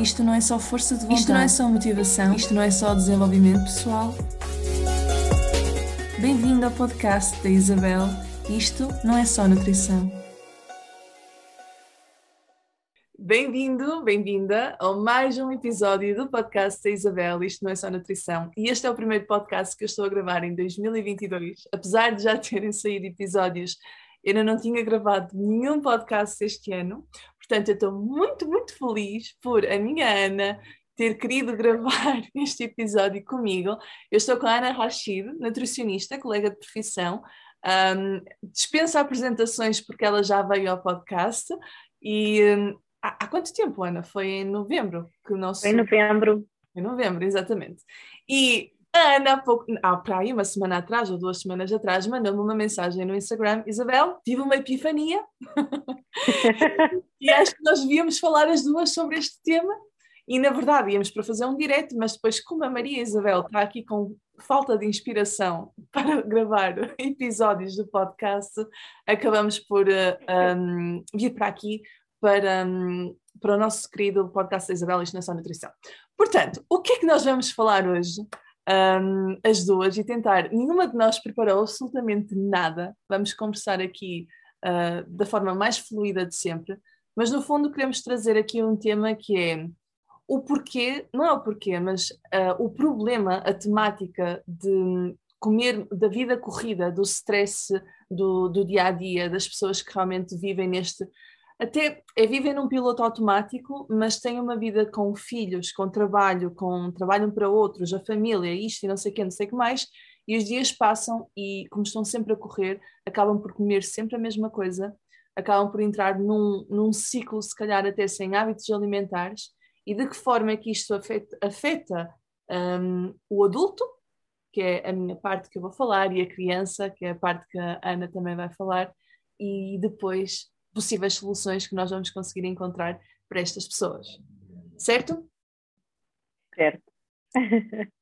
Isto não é só força de vontade. Isto não é só motivação. Isto não é só desenvolvimento pessoal. Bem-vindo ao podcast da Isabel. Isto não é só nutrição. Bem-vindo, bem-vinda a mais um episódio do podcast da Isabel. Isto não é só nutrição. E este é o primeiro podcast que eu estou a gravar em 2022. Apesar de já terem saído episódios, eu ainda não tinha gravado nenhum podcast este ano. Portanto, eu estou muito, muito feliz por a minha Ana ter querido gravar este episódio comigo. Eu estou com a Ana Rachid, nutricionista, colega de profissão. Um, dispensa apresentações porque ela já veio ao podcast. E um, há, há, quanto tempo, Ana? Foi em novembro que o nosso. Em novembro. Em novembro, exatamente. E a Ana, há pouco, há para aí uma semana atrás ou duas semanas atrás, mandou-me uma mensagem no Instagram: Isabel, tive uma epifania e acho que nós devíamos falar as duas sobre este tema. E na verdade íamos para fazer um direto, mas depois, como a Maria Isabel está aqui com falta de inspiração para gravar episódios do podcast, acabamos por uh, eh, um, vir para aqui para, um, para o nosso querido podcast da Isabel Isto não é nutrição. Portanto, o que é que nós vamos falar hoje? Um, as duas e tentar. Nenhuma de nós preparou absolutamente nada. Vamos conversar aqui uh, da forma mais fluida de sempre, mas no fundo queremos trazer aqui um tema que é o porquê, não é o porquê, mas uh, o problema, a temática de comer, da vida corrida, do stress do, do dia a dia, das pessoas que realmente vivem neste até é, vivem num piloto automático, mas têm uma vida com filhos, com trabalho, com trabalham para outros, a família, isto e não sei o que, não sei o que mais, e os dias passam e, como estão sempre a correr, acabam por comer sempre a mesma coisa, acabam por entrar num, num ciclo, se calhar até sem hábitos alimentares, e de que forma é que isto afeta, afeta um, o adulto, que é a minha parte que eu vou falar, e a criança, que é a parte que a Ana também vai falar, e depois possíveis soluções que nós vamos conseguir encontrar para estas pessoas. Certo? Certo.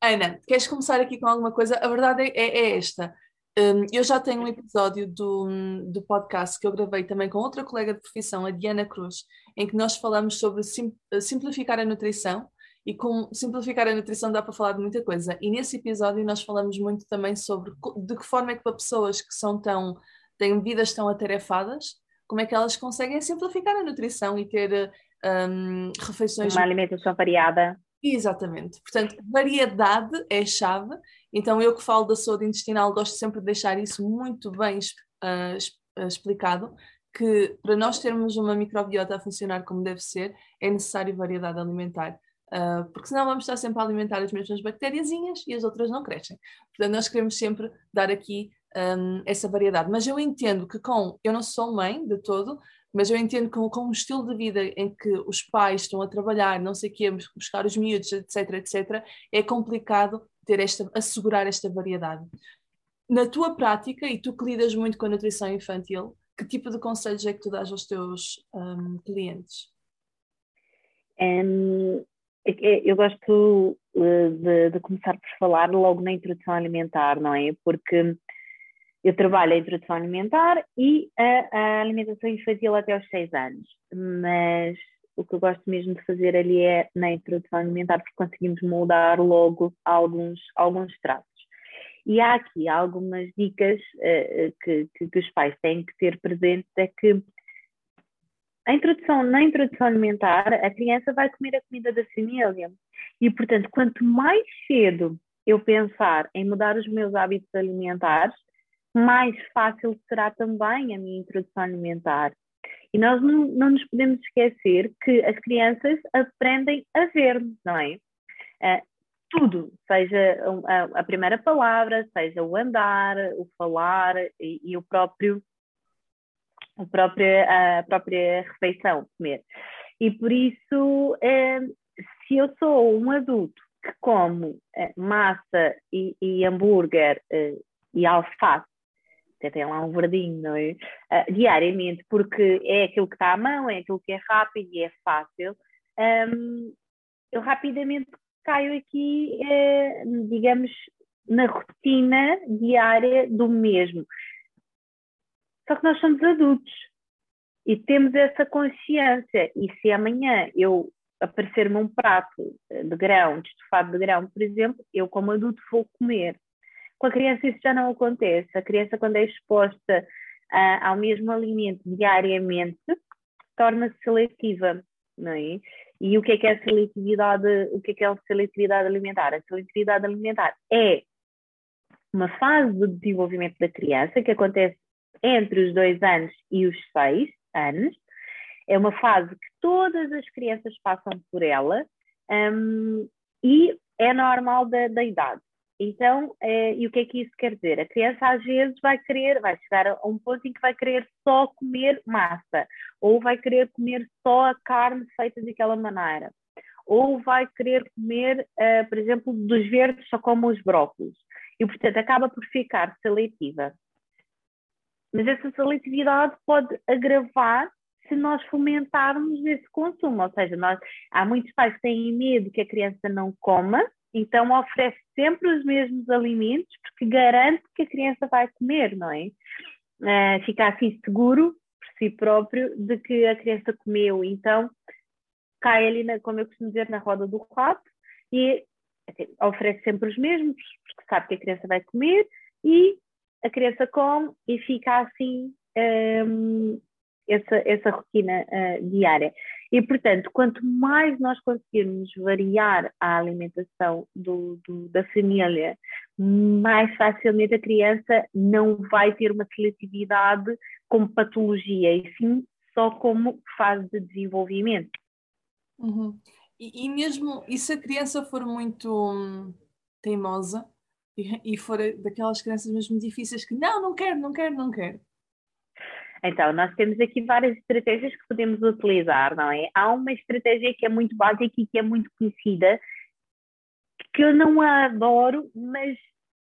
Ana, queres começar aqui com alguma coisa? A verdade é, é, é esta. Um, eu já tenho um episódio do, do podcast que eu gravei também com outra colega de profissão, a Diana Cruz, em que nós falamos sobre sim, simplificar a nutrição e com simplificar a nutrição dá para falar de muita coisa. E nesse episódio nós falamos muito também sobre de que forma é que para pessoas que são tão têm vidas tão atarefadas, como é que elas conseguem simplificar a nutrição e ter um, refeições. Uma alimentação variada. Exatamente. Portanto, variedade é a chave. Então, eu que falo da saúde intestinal, gosto sempre de deixar isso muito bem uh, explicado, que para nós termos uma microbiota a funcionar como deve ser, é necessário variedade alimentar. Uh, porque senão vamos estar sempre a alimentar as mesmas bactériazinhas e as outras não crescem. Portanto, nós queremos sempre dar aqui um, essa variedade. Mas eu entendo que com, eu não sou mãe de todo, mas eu entendo que com, um estilo de vida em que os pais estão a trabalhar, não sei o quê, buscar os miúdos, etc, etc, é complicado ter esta, assegurar esta variedade. Na tua prática, e tu que lidas muito com a nutrição infantil, que tipo de conselhos é que tu dás aos teus um, clientes? Um, eu gosto eh, de, de, começar por falar logo na introdução alimentar, não é? Porque eu trabalho a introdução alimentar e a, a, alimentação infantil até aos 6 anos, mas o que eu gosto mesmo de fazer ali é na introdução alimentar, porque conseguimos moldar logo alguns, alguns traços. E há aqui algumas dicas uh, que, que, que, os pais têm que ter presentes, é que a introdução, na introdução alimentar, a criança vai comer a comida da família. E, portanto, quanto mais cedo eu pensar em mudar os meus hábitos alimentares, mais fácil será também a minha introdução alimentar. E nós não, não nos podemos esquecer que as crianças aprendem a ver, não é? Uh, tudo, seja a, a, primeira palavra, seja o andar, o falar e, e o próprio a própria, a própria refeição, comer. E por isso, eh, se eu sou um adulto que como eh, massa e, e hambúrguer e alface até tem lá um verdinho, não é? Uh, diariamente, porque é aquilo que está à mão, é aquilo que é rápido e é fácil, um, eu rapidamente caio aqui, eh, digamos, na rotina diária do mesmo. Só que nós somos adultos e temos essa consciência, e se amanhã eu aparecer-me um prato de grão, de estofado de grão, por exemplo, eu como adulto vou comer. Com a criança isso já não acontece. A criança quando é exposta uh, ao mesmo alimento diariamente, torna-se seletiva, não é? E o que é que é a seletividade, o que é que é a seletividade alimentar? A seletividade alimentar é uma fase de desenvolvimento da criança que acontece entre os dois anos e os seis anos. É uma fase que todas as crianças passam por ela um, e é normal da, da idade. Então, é, e o que é que isso quer dizer? A criança às vezes vai querer, vai chegar a um ponto em que vai querer só comer massa, ou vai querer comer só a carne feita daquela maneira, ou vai querer comer, uh, por exemplo, dos verdes só como os brócolos. E, portanto, acaba por ficar seletiva. Mas essa seletividade pode agravar se nós fomentarmos esse consumo. Ou seja, nós, há muitos pais que têm medo que a criança não coma, então oferece sempre os mesmos alimentos porque garante que a criança vai comer, não é? Uh, fica assim seguro por si próprio de que a criança comeu. Então cai ali, na, como eu costumo dizer, na roda do rato e assim, oferece sempre os mesmos porque sabe que a criança vai comer e a criança come e fica assim um, essa, essa rotina uh, diária. E, portanto, quanto mais nós conseguirmos variar a alimentação do, do, da família, mais facilmente a criança não vai ter uma seletividade como patologia, e sim só como fase de desenvolvimento. Uhum. E, e, mesmo, e se a criança for muito hum, teimosa e, e for daquelas crianças mesmo difíceis que não, não quero, não quero, não quero, então, nós temos aqui várias estratégias que podemos utilizar, não é? Há uma estratégia que é muito básica e que é muito conhecida, que eu não a adoro, mas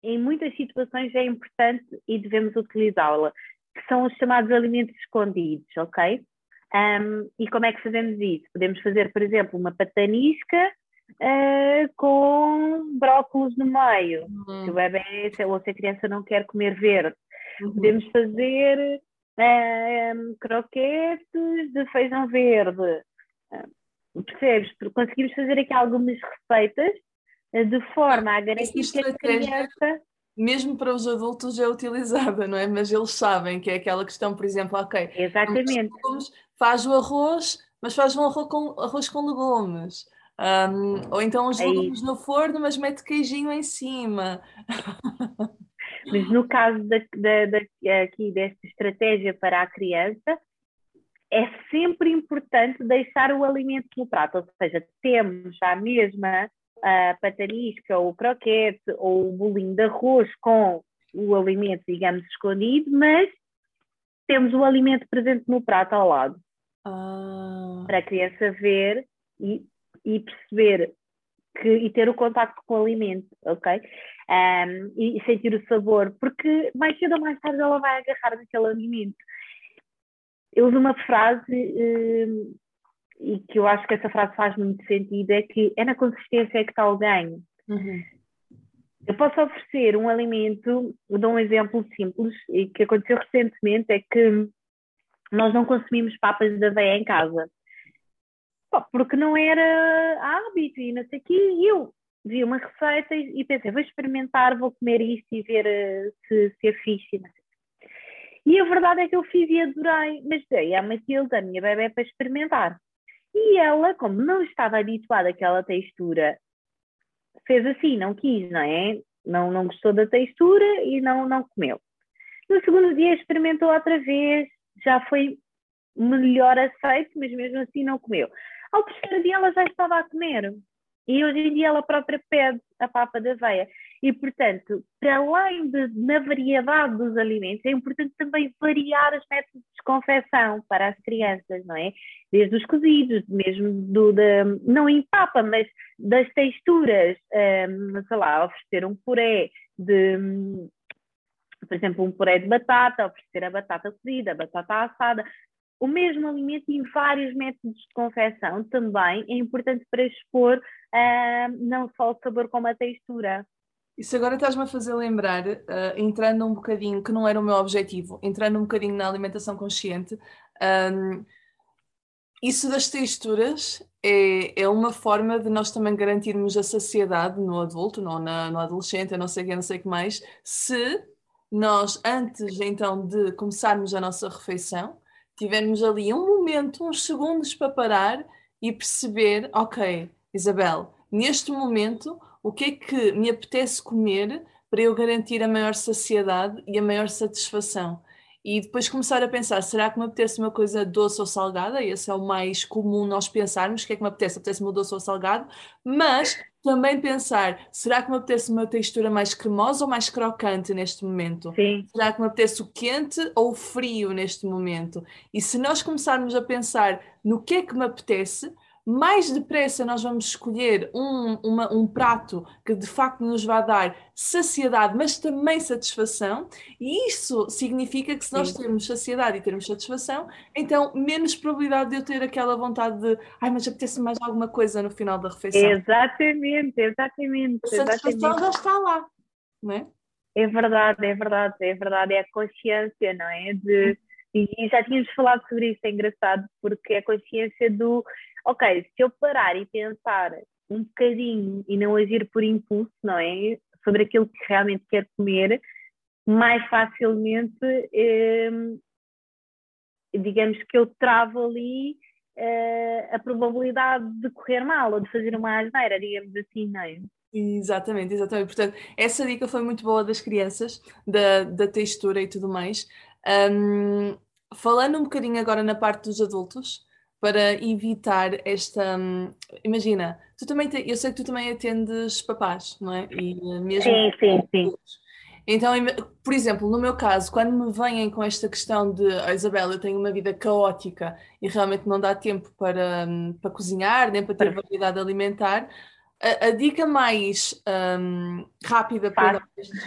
em muitas situações é importante e devemos utilizá-la, que são os chamados alimentos escondidos, ok? Um, e como é que fazemos isso? Podemos fazer, por exemplo, uma patanisca uh, com brócolos no meio, uhum. se o bebê ou se a criança não quer comer verde. Uhum. Podemos fazer um, croquetes de feijão verde. Um, percebes? Conseguimos fazer aqui algumas receitas eh, de forma a garantir que a criança. Mesmo para os adultos é utilizada, não é? Mas eles sabem que é aquela questão, por exemplo, ok. Exatamente. faz o arroz, mas faz um arroz com, arroz com legumes. Um, ou então os é legumes no forno, mas mete queijinho em cima. Mas no caso da, da, da, aqui desta estratégia para a criança, é sempre importante deixar o alimento no prato, ou seja, temos a mesma a patanisca, ou o croquete, ou o bolinho de arroz com o alimento, digamos, escondido, mas temos o alimento presente no prato ao lado. Ah. Para a criança ver e, e perceber que, e ter o contacto com o alimento, ok? Um, e, sentir o sabor, porque mais cedo ou mais tarde ela vai agarrar naquele alimento. Eu uso uma frase um, e que eu acho que essa frase faz muito sentido, é que é na consistência que está o ganho. Uhum. Eu posso oferecer um alimento, vou dar um exemplo simples, e que aconteceu recentemente, é que nós não consumimos papas de aveia em casa porque não era hábito e não sei o quê. E eu vi uma receita e, pensei, vou experimentar, vou comer isto e ver uh, se, se é fixe. E a verdade é que eu fiz e adorei, mas dei à Matilde, a minha bebê, para experimentar. E ela, como não estava habituada àquela textura, fez assim, não quis, não é? Não, não gostou da textura e não, não comeu. No segundo dia experimentou outra vez, já foi melhor aceito, mas mesmo assim não comeu. Ao terceiro dia ela já estava a comer. E hoje em dia ela própria pede a papa da aveia. E, portanto, para além de, na variedade dos alimentos, é importante também variar os métodos de confecção para as crianças, não é? Desde os cozidos, mesmo do, da, não em papa, mas das texturas, um, sei lá, oferecer um puré de, por exemplo, um puré de batata, oferecer a batata cozida, a batata assada, o mesmo alimento em vários métodos de confecção também é importante para expor uh, não só o sabor como a textura. Isso agora estás-me a fazer lembrar, uh, entrando um bocadinho, que não era o meu objetivo, entrando um bocadinho na alimentação consciente, um, isso das texturas é, é uma forma de nós também garantirmos a saciedade no adulto, não na, no adolescente, não sei o que, não sei o que mais, se nós, antes então de começarmos a nossa refeição, tivermos ali um momento, uns segundos para parar e perceber, ok, Isabel, neste momento, o que é que me apetece comer para eu garantir a maior saciedade e a maior satisfação? E depois começar a pensar, será que me apetece uma coisa doce ou salgada? Esse é o mais comum nós pensarmos, o que é que me apetece? Apetece-me doce ou salgado? Mas também pensar, será que me apetece uma textura mais cremosa ou mais crocante neste momento? Sim. Será que me apetece o quente ou o frio neste momento? E se nós começarmos a pensar no que é que me apetece, mais depressa nós vamos escolher um, uma, um prato que de facto nos vai dar saciedade, mas também satisfação, e isso significa que se nós temos saciedade e termos satisfação, então menos probabilidade de eu ter aquela vontade de ai, mas apetece mais alguma coisa no final da refeição. Exatamente, exatamente. A satisfação exatamente. já está lá, não é? É verdade, é verdade, é verdade, é a consciência, não é? De, e já tínhamos falado sobre isso, é engraçado, porque é a consciência do ok, se eu parar e pensar um bocadinho e não agir por impulso, não é? Sobre aquilo que realmente quero comer, mais facilmente, eh, digamos que eu travo ali eh, a probabilidade de correr mal ou de fazer uma asneira, digamos assim, não é? Exatamente, exatamente. Portanto, essa dica foi muito boa das crianças, da, da textura e tudo mais. Um, falando um bocadinho agora na parte dos adultos, para evitar esta. Hum, imagina, tu também te, eu sei que tu também atendes papás, não é? E mesmo sim, sim, sim. Então, por exemplo, no meu caso, quando me vêm com esta questão de oh, Isabel, eu tenho uma vida caótica e realmente não dá tempo para, hum, para cozinhar, nem para ter variedade alimentar, a, a dica mais um, rápida para estes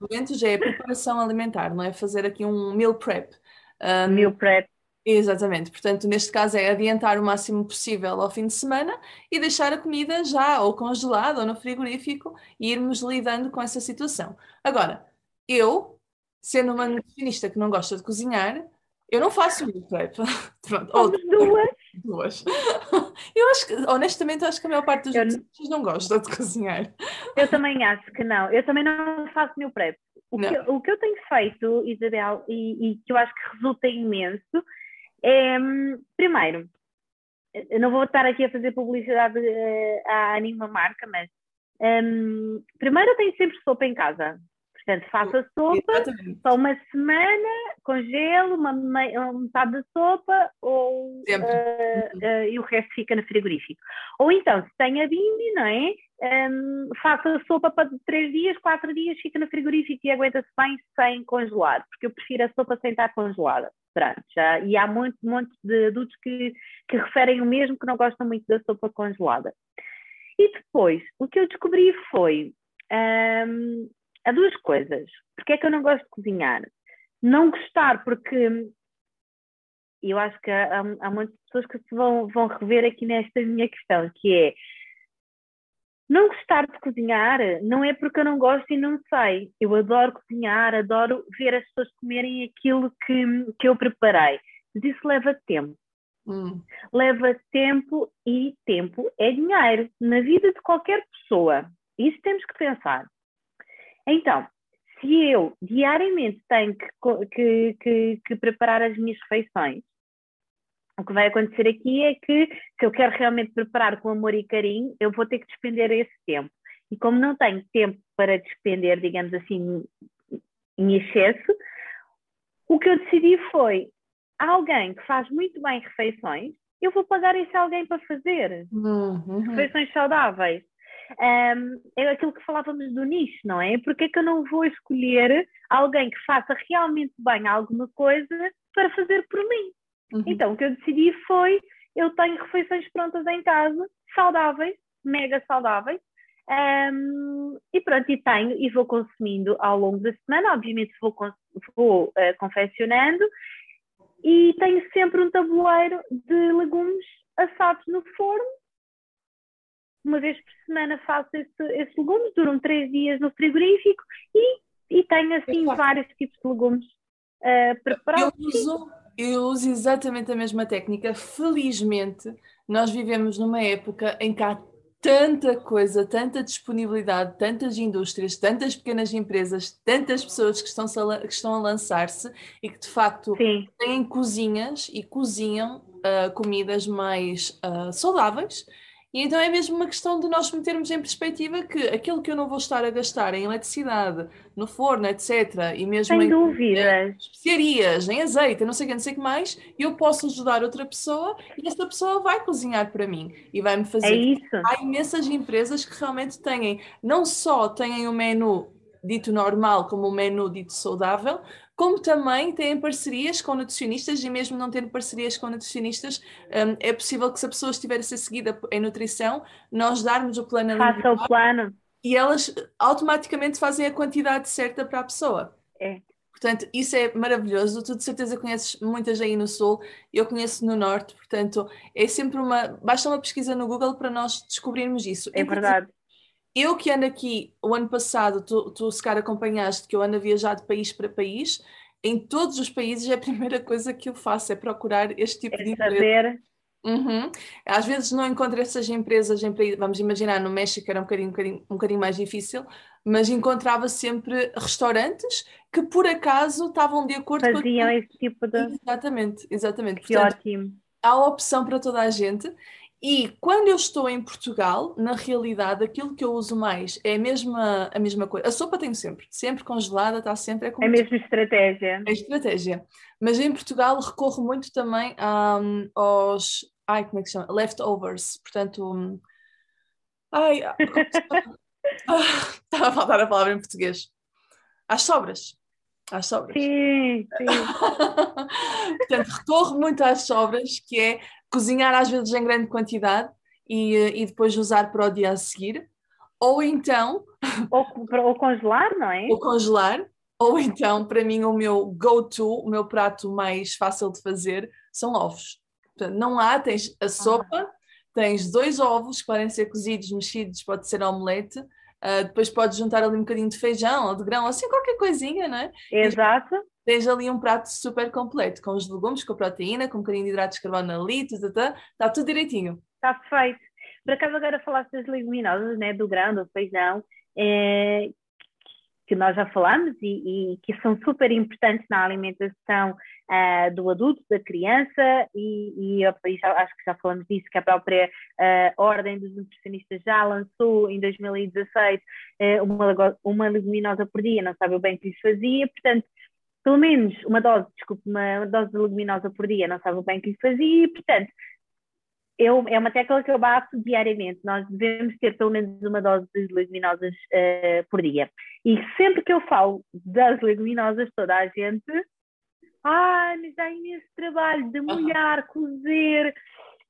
momentos é a preparação alimentar, não é? Fazer aqui um meal prep. Um, meal prep. Exatamente, portanto, neste caso é adiantar o máximo possível ao fim de semana e deixar a comida já ou congelada ou no frigorífico e irmos lidando com essa situação. Agora, eu, sendo uma nutricionista que não gosta de cozinhar, eu não faço meal prep. Pronto, ou, duas. Duas. Eu acho que, honestamente, acho que a maior parte dos nutricionistas não gosta de cozinhar. Eu também acho que não. Eu também não faço meal prep. O, que, o que eu tenho feito, Isabel, e, e que eu acho que resulta imenso, é, primeiro, eu não vou estar aqui a fazer publicidade uh, a nenhuma marca, mas um, primeiro eu tenho sempre sopa em casa. Portanto, faço a sopa só uma semana, congelo uma, uma metade da sopa ou, uh, uh, e o resto fica no frigorífico. Ou então, se tem a bimbi, não é? Um, faço a sopa para três dias, quatro dias, fica no frigorífico e aguenta-se bem sem congelar, porque eu prefiro a sopa sem estar congelada. E há muitos monte de adultos que, que referem o mesmo, que não gostam muito da sopa congelada. E depois, o que eu descobri foi um, há duas coisas. Porque é que eu não gosto de cozinhar? Não gostar, porque eu acho que há, há muitas pessoas que se vão, vão rever aqui nesta minha questão, que é não gostar de cozinhar não é porque eu não gosto e não sei. Eu adoro cozinhar, adoro ver as pessoas comerem aquilo que, que eu preparei. Mas isso leva tempo. Hum. Leva tempo e tempo é dinheiro na vida de qualquer pessoa. Isso temos que pensar. Então, se eu diariamente tenho que, que, que, que preparar as minhas refeições, o que vai acontecer aqui é que, se eu quero realmente preparar com amor e carinho, eu vou ter que despender esse tempo. E como não tenho tempo para despender, digamos assim, em excesso, o que eu decidi foi: alguém que faz muito bem refeições, eu vou pagar esse alguém para fazer. Uhum. Refeições saudáveis. Um, é aquilo que falávamos do nicho, não é? Porque é que eu não vou escolher alguém que faça realmente bem alguma coisa para fazer por mim? Uhum. Então, o que eu decidi foi: eu tenho refeições prontas em casa, saudáveis, mega saudáveis, um, e pronto, e tenho e vou consumindo ao longo da semana, obviamente vou, vou uh, confeccionando e tenho sempre um tabuleiro de legumes assados no forno. Uma vez por semana faço esse, esses legumes, duram três dias no frigorífico e, e tenho assim vários tipos de legumes uh, preparados. Eu uso, Eu uso exatamente a mesma técnica. Felizmente, nós vivemos numa época em que há tanta coisa, tanta disponibilidade, tantas indústrias, tantas pequenas empresas, tantas pessoas que estão, a, que estão a lançar-se e que de facto Sim. têm cozinhas e cozinham uh, comidas mais uh, saudáveis e então é mesmo uma questão de nós metermos em perspectiva que aquilo que eu não vou estar a gastar em eletricidade, no forno, etc., e mesmo Sem em dúvidas. especiarias, em azeite, não sei o que, não sei o que mais, eu posso ajudar outra pessoa e essa pessoa vai cozinhar para mim e vai-me fazer. É isso. Há imensas empresas que realmente têm, não só têm o um menu dito normal como o um menu dito saudável, como também têm parcerias com nutricionistas e mesmo não tendo parcerias com nutricionistas, um, é possível que se a pessoa estiver a ser seguida em nutrição, nós darmos o plano Faça o plano. E elas automaticamente fazem a quantidade certa para a pessoa. É. Portanto, isso é maravilhoso. Tu de certeza conheces muitas aí no Sul, eu conheço no Norte, portanto, é sempre uma. Basta uma pesquisa no Google para nós descobrirmos isso. É verdade. Eu que ando aqui o ano passado, tu, tu se calhar acompanhaste que eu ando a viajar de país para país, em todos os países é a primeira coisa que eu faço, é procurar este tipo é de empresa. Saber. Uhum. Às vezes não encontro essas empresas em países, vamos imaginar, no México era um bocadinho, um bocadinho, um bocadinho mais difícil, mas encontrava sempre restaurantes que por acaso estavam de acordo Faziam com Faziam esse tipo de. Exatamente, exatamente. Que Portanto, ótimo. Há opção para toda a gente e quando eu estou em Portugal, na realidade, aquilo que eu uso mais é a mesma, a mesma coisa. A sopa tenho sempre, sempre congelada, está sempre. É, é a mesma estratégia. É estratégia. Mas em Portugal recorro muito também um, aos. Ai, como é que se chama? Leftovers. Portanto. Um, ai. ah, estava a faltar a palavra em português. Às sobras. Às sobras. Sim, sim. Portanto, recorro muito às sobras, que é cozinhar às vezes em grande quantidade e, e depois usar para o dia a seguir. Ou então. Ou, ou congelar, não é? Ou congelar. Ou então, para mim, o meu go-to, o meu prato mais fácil de fazer são ovos. Portanto, não há, tens a sopa, ah. tens dois ovos que podem ser cozidos, mexidos, pode ser omelete, uh, depois podes juntar ali um bocadinho de feijão ou de grão, assim qualquer coisinha, não é? Exato tens ali um prato super completo, com os legumes, com a proteína, com um bocadinho de hidratos de carbono ali, está tudo direitinho. Está perfeito. Por acaso agora falaste das leguminosas, né, do grão, do feijão, é, que nós já falamos e, e, que são super importantes na alimentação uh, do adulto, da criança, e, e já, acho que já falamos disso, que a própria uh, Ordem dos Nutricionistas já lançou em 2016 uh, uma, uma leguminosa por dia, não sabe o bem que lhes fazia, portanto, pelo menos uma dose, desculpe, uma dose de leguminosa por dia, não sabe o bem que lhe fazia, e, portanto, eu, é uma tecla que eu bato diariamente. Nós devemos ter pelo menos uma dose de leguminosas uh, por dia. E sempre que eu falo das leguminosas, toda a gente. Ah, mas dá imenso trabalho de molhar, cozer.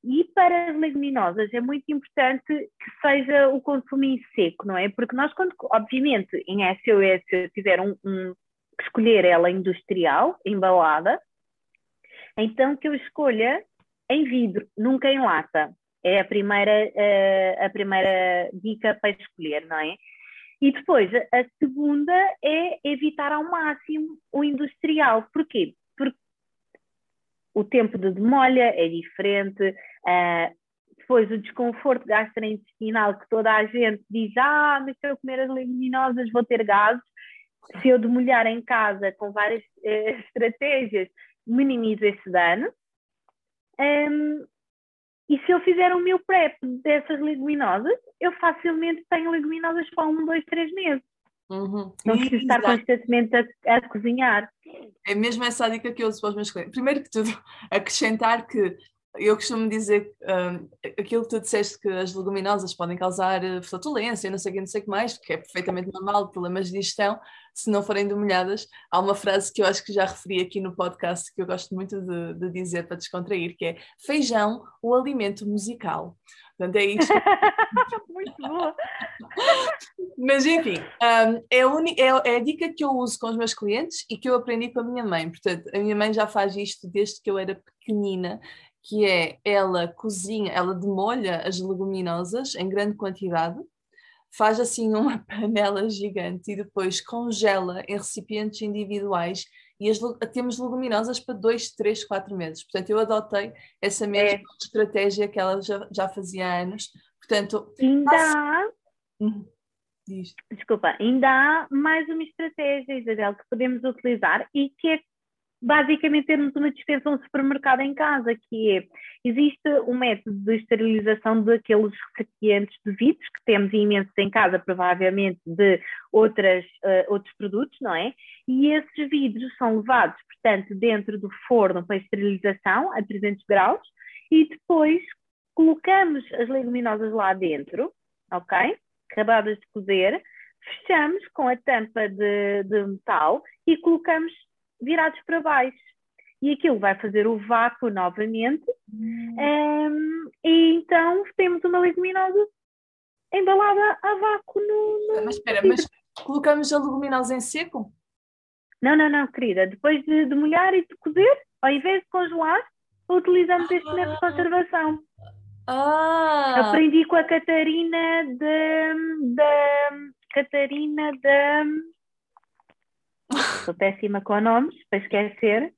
E para as leguminosas é muito importante que seja o consumo em seco, não é? Porque nós, quando, obviamente, em SOS, se eu tiver um, um escolher ela industrial, embalada, então que eu escolha em vidro, nunca em lata. É a primeira, uh, a primeira dica para escolher, não é? E depois, a segunda é evitar ao máximo o industrial. Porquê? Porque o tempo de demolha é diferente, uh, depois o desconforto gastrointestinal que toda a gente diz, ah, mas se eu comer as leguminosas vou ter gases, se eu demolhar em casa com várias eh, estratégias, minimizo esse dano. Um, e se eu fizer o meu prep dessas leguminosas, eu facilmente tenho leguminosas para um, dois, três meses. Uhum. Não preciso estar constantemente a, a, cozinhar. É mesmo essa a dica que eu uso para os meus clientes. Primeiro que tudo, acrescentar que eu costumo dizer um, aquilo que tu disseste que as leguminosas podem causar eh, flatulência, não sei o que, não sei o que mais, que é perfeitamente normal, problemas de digestão, se não forem demolhadas. Há uma frase que eu acho que já referi aqui no podcast que eu gosto muito de, de dizer para descontrair, que é feijão, o alimento musical. Portanto, é isto. muito boa! Mas enfim, um, é, a é, é a dica que eu uso com os meus clientes e que eu aprendi com a minha mãe. Portanto, a minha mãe já faz isto desde que eu era pequenina que é ela cozinha, ela demolha as leguminosas em grande quantidade, faz assim uma panela gigante e depois congela em recipientes individuais e as, temos leguminosas para 2, 3, 4 meses. Portanto, eu adotei essa mesma é. estratégia que ela já, já fazia há anos. Portanto, ainda há. Uhum. Desculpa, ainda há mais uma estratégia, Isabel, que podemos utilizar e que é basicamente termos uma dispensa, um supermercado em casa, que é, existe um método de esterilização daqueles recipientes de vidros, que temos imensos em casa, provavelmente de outras, uh, outros produtos, não é? E esses vidros são levados, portanto, dentro do forno para esterilização, a 300 graus, e depois colocamos as leguminosas lá dentro, ok? Acabadas de cozer, fechamos com a tampa de, de metal e colocamos virados para baixo. E aquilo vai fazer o vácuo novamente. Hum. Um, e então temos uma leguminosa embalada a vácuo no. no mas espera, mas colocamos a leguminosa em seco? Não, não, não, querida. Depois de, de molhar e de cozer, ao invés de congelar, utilizamos este método de conservação. Ah. Aprendi com a Catarina de, de Catarina de Sou péssima com nomes, para esquecer.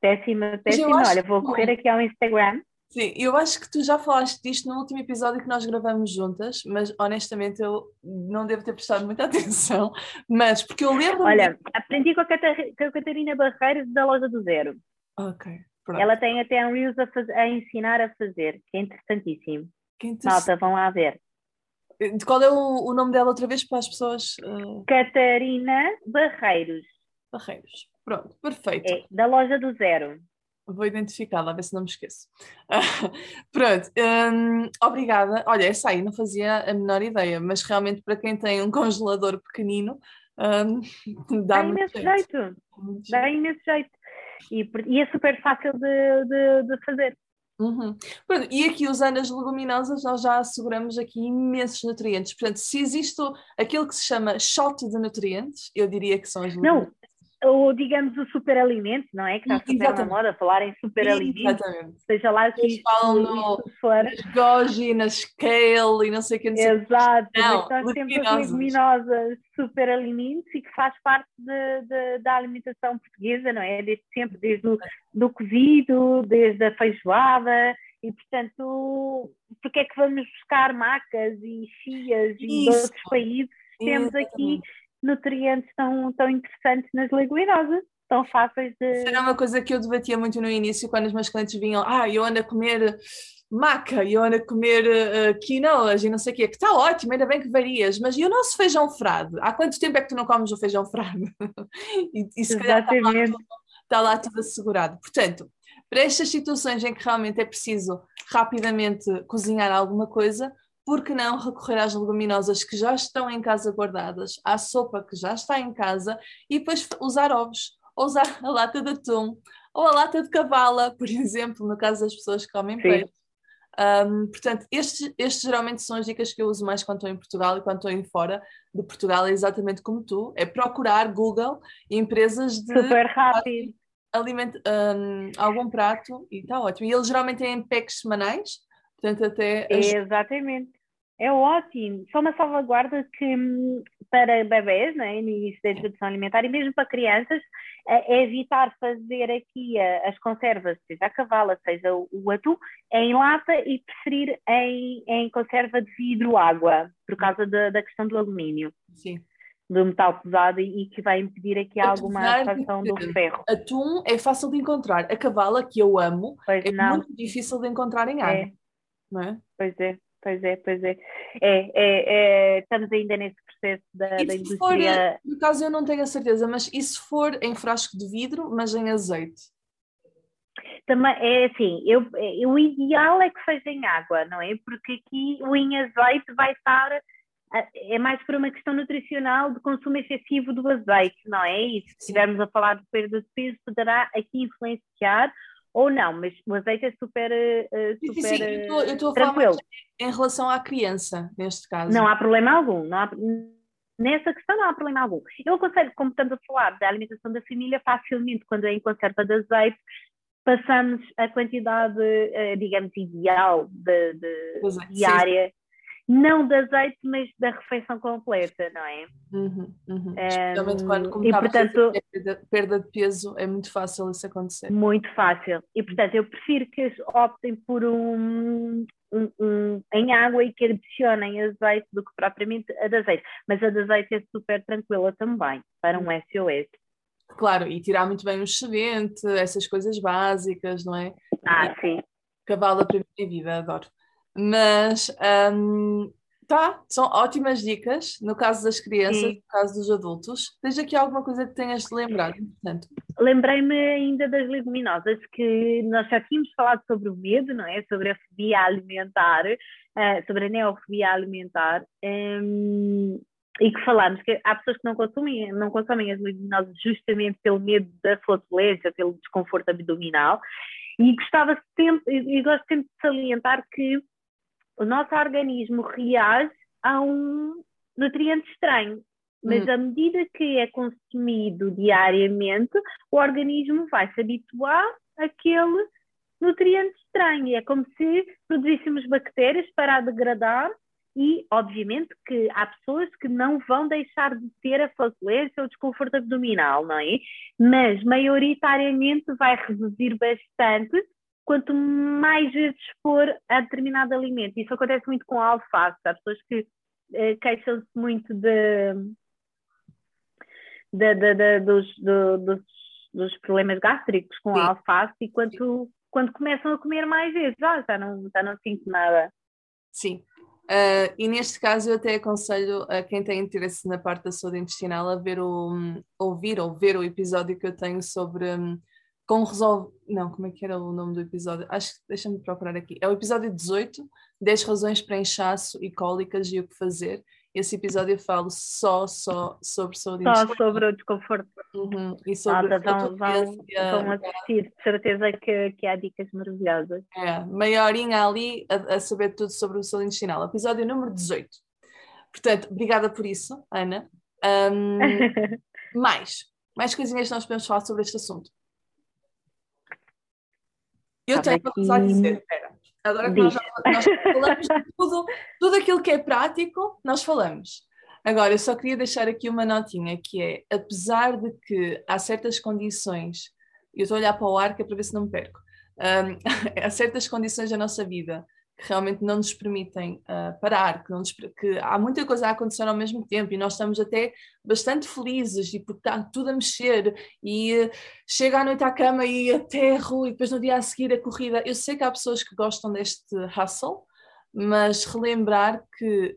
Péssima, péssima. Olha, vou correr aqui ao Instagram. Sim, eu acho que tu já falaste disto no último episódio que nós gravamos juntas, mas honestamente eu não devo ter prestado muita atenção, mas porque eu lembro. Olha, aprendi com a, Catarina Barreiros da Loja do Zero. Ok. Pronto. Ela tem até um Reels a, fazer, a ensinar a fazer, que é interessantíssimo. Que interessante. Malta, vão lá ver. Qual é o, o nome dela outra vez para as pessoas? Uh... Catarina Barreiros. Barreiros. Pronto, perfeito. É, da loja do zero. Vou identificá-la, a ver se não me esqueço. pronto, um, obrigada. Olha, essa aí não fazia a menor ideia, mas realmente para quem tem um congelador pequenino, um, dá, dá imenso jeito. jeito. Dá imenso jeito. E, e, é super fácil de, de, de fazer. Uhum. Pronto, e aqui usando as leguminosas, nós já asseguramos aqui imensos nutrientes. Portanto, se existe aquilo que se chama shot de nutrientes, eu diria que são as leguminosas. Não, ou digamos o superalimento, não é? Que está super Exatamente. na moda falar em superalimento. Exatamente. Seja lá se isto, falam no, for. Nas goji, nas kale e não sei o que. Não sei Exato, não, mas nós temos as leguminosas superalimentos e que faz parte de, de, da alimentação portuguesa, não é? Desde sempre, desde o do cozido, desde a feijoada e portanto, porque é que vamos buscar macas e chias e de outros países? Temos aqui nutrientes tão, tão interessantes nas leguminosas, tão fáceis de. Isso era uma coisa que eu debatia muito no início, quando os meus clientes vinham, ah, eu ando a comer maca, eu ando a comer uh, quinoas e não sei o quê, que está ótimo, ainda bem que varias, mas e o nosso feijão frade? Há quanto tempo é que tu não comes o feijão frade? e, e se calhar está lá, está lá tudo assegurado. Portanto, para estas situações em que realmente é preciso rapidamente cozinhar alguma coisa, por que não recorrer às leguminosas que já estão em casa guardadas, à sopa que já está em casa e depois usar ovos, ou usar a lata de atum, ou a lata de cavala, por exemplo, no caso das pessoas que comem peixe. Um, portanto, estes, estes geralmente são as dicas que eu uso mais quando estou em Portugal e quando estou em fora de Portugal, é exatamente como tu, é procurar Google empresas de super rápido alimento, um, algum prato e está ótimo. E eles geralmente têm packs semanais, portanto até... Exatamente. É ótimo, só uma salvaguarda que hum, para bebés, né, no início da introdução alimentar e mesmo para crianças, é evitar fazer aqui as conservas, seja a cavala, seja o atum, em lata e preferir em, em conserva de vidro água, por causa da, da questão do alumínio. Sim do metal pesado e, que vai impedir aqui alguma atração do ferro. Atum é fácil de encontrar. A cavala, que eu amo, pois é não. muito difícil de encontrar em água. É. Não é? Pois é. Pois é, pois é. É, é, é estamos ainda nesse processo da, da indústria. For, no caso, eu não tenho a certeza, mas e se for em frasco de vidro, mas em azeite? Também é assim, eu, o ideal é que seja em água, não é? Porque aqui o em azeite vai estar é mais por uma questão nutricional de consumo excessivo do azeite, não é? E se estivermos a falar de perda de peso, poderá aqui influenciar ou não, mas o azeite é super, uh, super sim, sim, eu estou a falar em relação à criança, neste caso. Não há problema algum, não há, nessa questão não há problema algum. Eu aconselho, como estamos a falar da alimentação da família, facilmente, quando é em conserva de azeite, passamos a quantidade, uh, digamos, ideal de, de diária. Não de azeite, mas da refeição completa, não é? Uhum, uhum. Especialmente quando, e, portanto, perda, perda de peso, é muito fácil isso acontecer. Muito fácil. E, portanto, eu prefiro que optem por um, um, um, em água e que adicionem azeite do que propriamente a de azeite. Mas a de azeite é super tranquila também, para um SOS. Claro, e tirar muito bem o excedente, essas coisas básicas, não é? Ah, sim. Cavalo da primeira vida, adoro. Mas um, tá, são ótimas dicas no caso das crianças, Sim. no caso dos adultos. Tens aqui alguma coisa que tenhas de lembrar, portanto? Lembrei-me ainda das leguminosas, que nós já tínhamos falado sobre o medo, não é? Sobre a fobia alimentar, uh, sobre a neofobia alimentar. Um, e que falámos que há pessoas que não consomem, não consomem as leguminosas justamente pelo medo da flatulência, pelo desconforto abdominal. E gostava sempre, e gosto sempre de salientar que o nosso organismo reage a um nutriente estranho. Mas hum. à medida que é consumido diariamente, o organismo vai se habituar àquele nutriente estranho. É como se produzíssemos bactérias para degradar e, obviamente, que há pessoas que não vão deixar de ter a flatulência ou o desconforto abdominal, não é? Mas, maioritariamente, vai reduzir bastante quanto mais vezes for a determinado alimento. Isso acontece muito com a alface. Há pessoas que eh, queixam-se muito de, de, de, de dos, dos, dos, problemas gástricos com Sim. a alface e quando, quando começam a comer mais vezes, ah, já não, já não sinto nada. Sim. Uh, e neste caso eu até aconselho a quem tem interesse na parte da saúde intestinal a ver o, um, ouvir ou ver o episódio que eu tenho sobre um, como resolve. Não, como é que era o nome do episódio? Acho que deixa-me procurar aqui. É o episódio 18, 10 razões para inchaço e cólicas e o que fazer. Esse episódio eu falo só, só sobre saúde Só sobre o desconforto. Uhum. E sobre ah, vão, vão, vão assistir, de certeza que, que há dicas maravilhosas. É, meia horinha ali a, a saber tudo sobre o saúde intestinal. Episódio número 18. Portanto, obrigada por isso, Ana. Um, mais, mais coisinhas que nós podemos falar sobre este assunto. Eu tenho uma coisa a dizer, espera. Agora que nós, nós, falamos de tudo, tudo aquilo que é prático, nós falamos. Agora, eu só queria deixar aqui uma notinha, que é, apesar de que há certas condições, eu estou a olhar para o ar que é para ver se não me perco, um, há certas condições da nossa vida realmente não nos permitem uh, parar, que, nos, que, há muita coisa a acontecer ao mesmo tempo e nós estamos até bastante felizes e porque está tudo a mexer e uh, chega à noite à cama e aterro e depois no dia a seguir a corrida. Eu sei que há pessoas que gostam deste hustle, mas relembrar que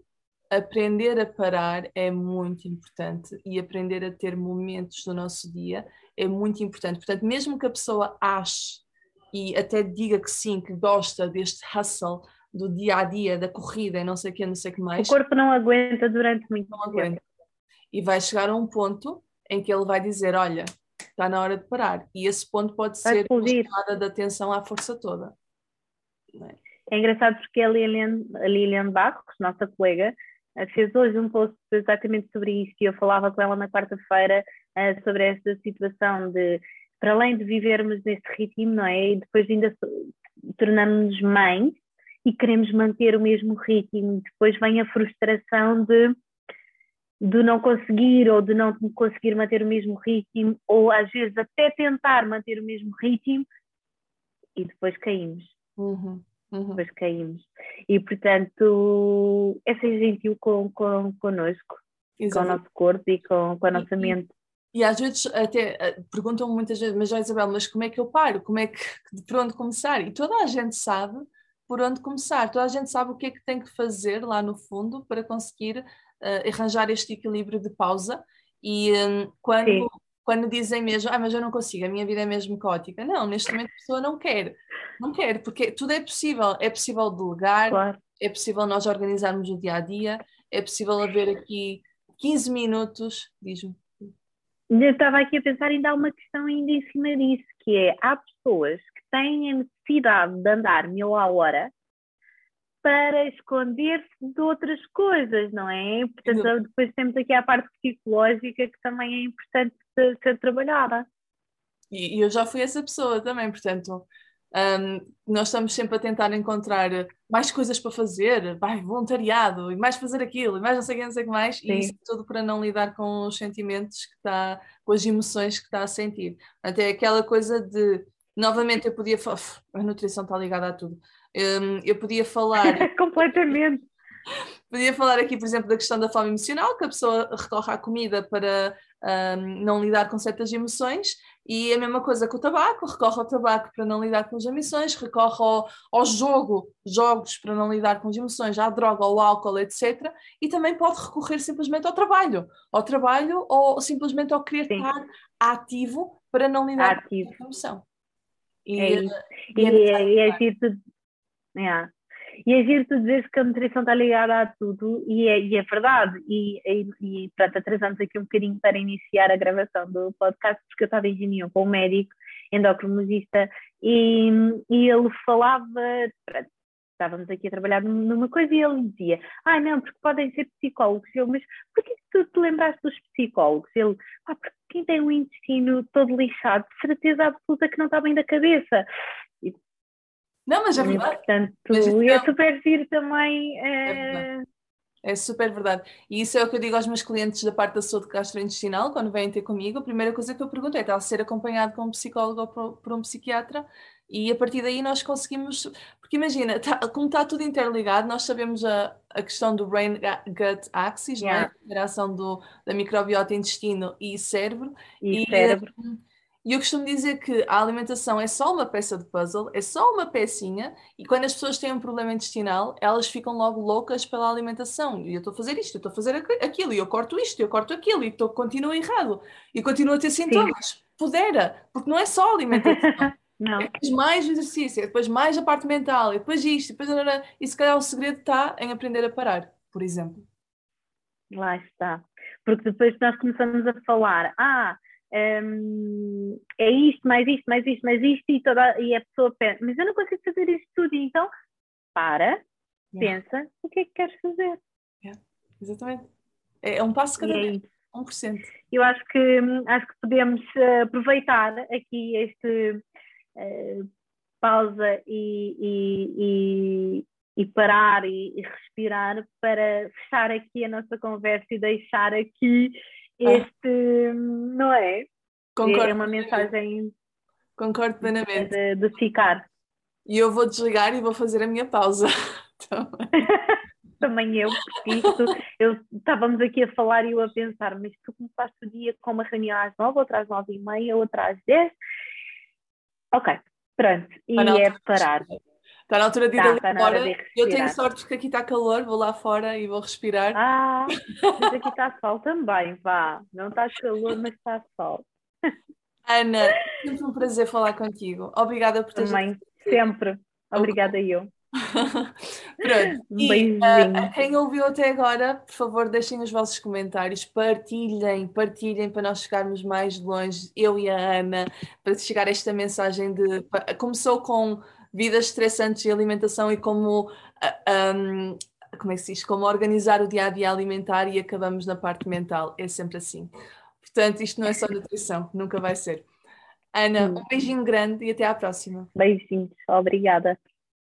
aprender a parar é muito importante e aprender a ter momentos do nosso dia é muito importante. Portanto, mesmo que a pessoa ache e até diga que sim, que gosta deste hustle do dia a dia, da corrida e não sei o que, não sei o que mais. O corpo não aguenta durante muito não tempo. Aguenta. E vai chegar a um ponto em que ele vai dizer: Olha, está na hora de parar. E esse ponto pode vai ser chamada de atenção à força toda. É? é engraçado porque a Lilian, a Lilian Barros, nossa colega, eh, fez hoje um post exatamente sobre isto e eu falava com ela na quarta-feira uh, sobre esta situação de para além de vivermos neste ritmo, não é? E depois ainda tornamos-nos mães e queremos manter o mesmo ritmo. Depois vem a frustração de, de não conseguir ou de não conseguir manter o mesmo ritmo, ou às vezes até tentar manter o mesmo ritmo e depois caímos. Uhum, uhum. Depois caímos. E portanto, é ser gentil com, com, connosco, com o nosso corpo e com, com a nossa mente. E às vezes até eh, perguntam muitas vezes, mas Isabel, mas como é que eu paro? Como é que, por onde começar? E toda a gente sabe por onde começar, toda a gente sabe o que é que tem que fazer lá no fundo para conseguir uh, arranjar este equilíbrio de pausa. E um, quando, quando dizem mesmo, ah, mas eu não consigo, a minha vida é mesmo caótica. Não, neste momento a pessoa não quer, não quer, porque tudo é possível. É possível delegar, claro. é possível nós organizarmos o dia a dia, é possível haver aqui 15 minutos, diz-me. Eu estava aqui a pensar em dar uma questão ainda em cima disso, que é, há pessoas que têm a necessidade de andar mil a hora para esconder-se de outras coisas, não é? Portanto, não. depois temos aqui a parte psicológica que também é importante ser trabalhada. E, eu já fui essa pessoa também, portanto, Um, nós estamos sempre a tentar encontrar mais coisas para fazer, vai, voluntariado, e mais fazer aquilo, e mais não sei o que, não sei o que mais, Sim. e isso tudo para não lidar com os sentimentos que está, com as emoções que está a sentir. Até aquela coisa de, novamente, eu podia falar, a nutrição está ligada a tudo, um, eu podia falar. Completamente. Podia falar aqui, por exemplo, da questão da fome emocional, que a pessoa recorre à comida para um, não lidar com certas emoções, e a mesma coisa com o tabaco, recorre ao tabaco para não lidar com as emoções, recorre ao, ao jogo, jogos para não lidar com as emoções, à droga, ao álcool, etc. E também pode recorrer simplesmente ao trabalho, ao trabalho ou simplesmente ao querer Sim. estar ativo para não lidar ativo. com a emoção. E, é isso. E, e, é, é, é, é, e é giro tu dizeres que a nutrição está ligada a tudo, e é, e é verdade. E, e, e pronto, atrasamos aqui um bocadinho para iniciar a gravação do podcast, porque eu estava em reunião com um médico, endocrinologista, e, e ele falava, pronto, estávamos aqui a trabalhar numa coisa e ele dizia, ah não, porque podem ser psicólogos. Eu, mas porquê que tu te lembraste dos psicólogos? Ele, ah, porque quem tem o intestino todo lixado, de certeza absoluta que não está bem da cabeça. Não, mas é verdade. Portanto, mas, e é super giro também. É... é super verdade. E isso é o que eu digo aos meus clientes da parte da saúde gastrointestinal, quando vêm ter comigo, a primeira coisa que eu pergunto é: está a ser acompanhado por um psicólogo ou por, por um psiquiatra? E a partir daí nós conseguimos. Porque imagina, tá, como está tudo interligado, nós sabemos a, a questão do brain-gut axis, yeah. não é? a interação do, da microbiota intestino e cérebro. E, e cérebro. Um, e eu costumo dizer que a alimentação é só uma peça de puzzle, é só uma pecinha, e quando as pessoas têm um problema intestinal, elas ficam logo loucas pela alimentação. E eu estou a fazer isto, eu estou a fazer aquilo, e eu corto isto, eu corto aquilo, e estou, continuo errado. E continuo a ter sintomas. Sim. Pudera, porque não é só alimentação. Não. É depois mais exercício, é depois mais a parte mental, e depois isto, e depois... E se calhar o segredo está em aprender a parar, por exemplo. Lá está. Porque depois nós começamos a falar, ah, um, é isto, mais isto, mais isto, mais isto, e, toda, e a pessoa pensa, mas eu não consigo fazer isto tudo, então para, yeah. pensa, o que é que queres fazer? Yeah. Exatamente. É, é um passo cada vez. É 1%. Eu acho que, acho que podemos eh, aproveitar aqui este uh, pausa e, e, e, e parar e, respirar para fechar aqui a nossa conversa e deixar aqui. Este, ah. não é? Concordo. É uma mensagem. Concordo plenamente. De, de ficar. E eu vou desligar e vou fazer a minha pausa. Também eu, porque isto, eu, estávamos aqui a falar e eu a pensar, mas tu começaste o dia com uma reunião às nove, outra às nove e meia, outra às dez. Ok, pronto. E é parar. Está na altura de ir tá, ali tá fora. Eu tenho sorte porque aqui está calor, vou lá fora e vou respirar. Ah, mas aqui está sol também, vá. Não está calor, mas está sol. Ana, sempre um prazer falar contigo. Obrigada por ter Também, sempre. Obrigada eu. Pronto. E, uh, quem ouviu até agora, por favor, deixem os vossos comentários, partilhem, partilhem para nós chegarmos mais longe, eu e a Ana, para chegar esta mensagem de. Começou com vidas estressantes e alimentação e como, um, como é que se diz? Como organizar o dia a dia alimentar e acabamos na parte mental. É sempre assim. Portanto, isto não é só nutrição, nunca vai ser. Ana, um beijinho grande e até à próxima. Beijinhos, obrigada.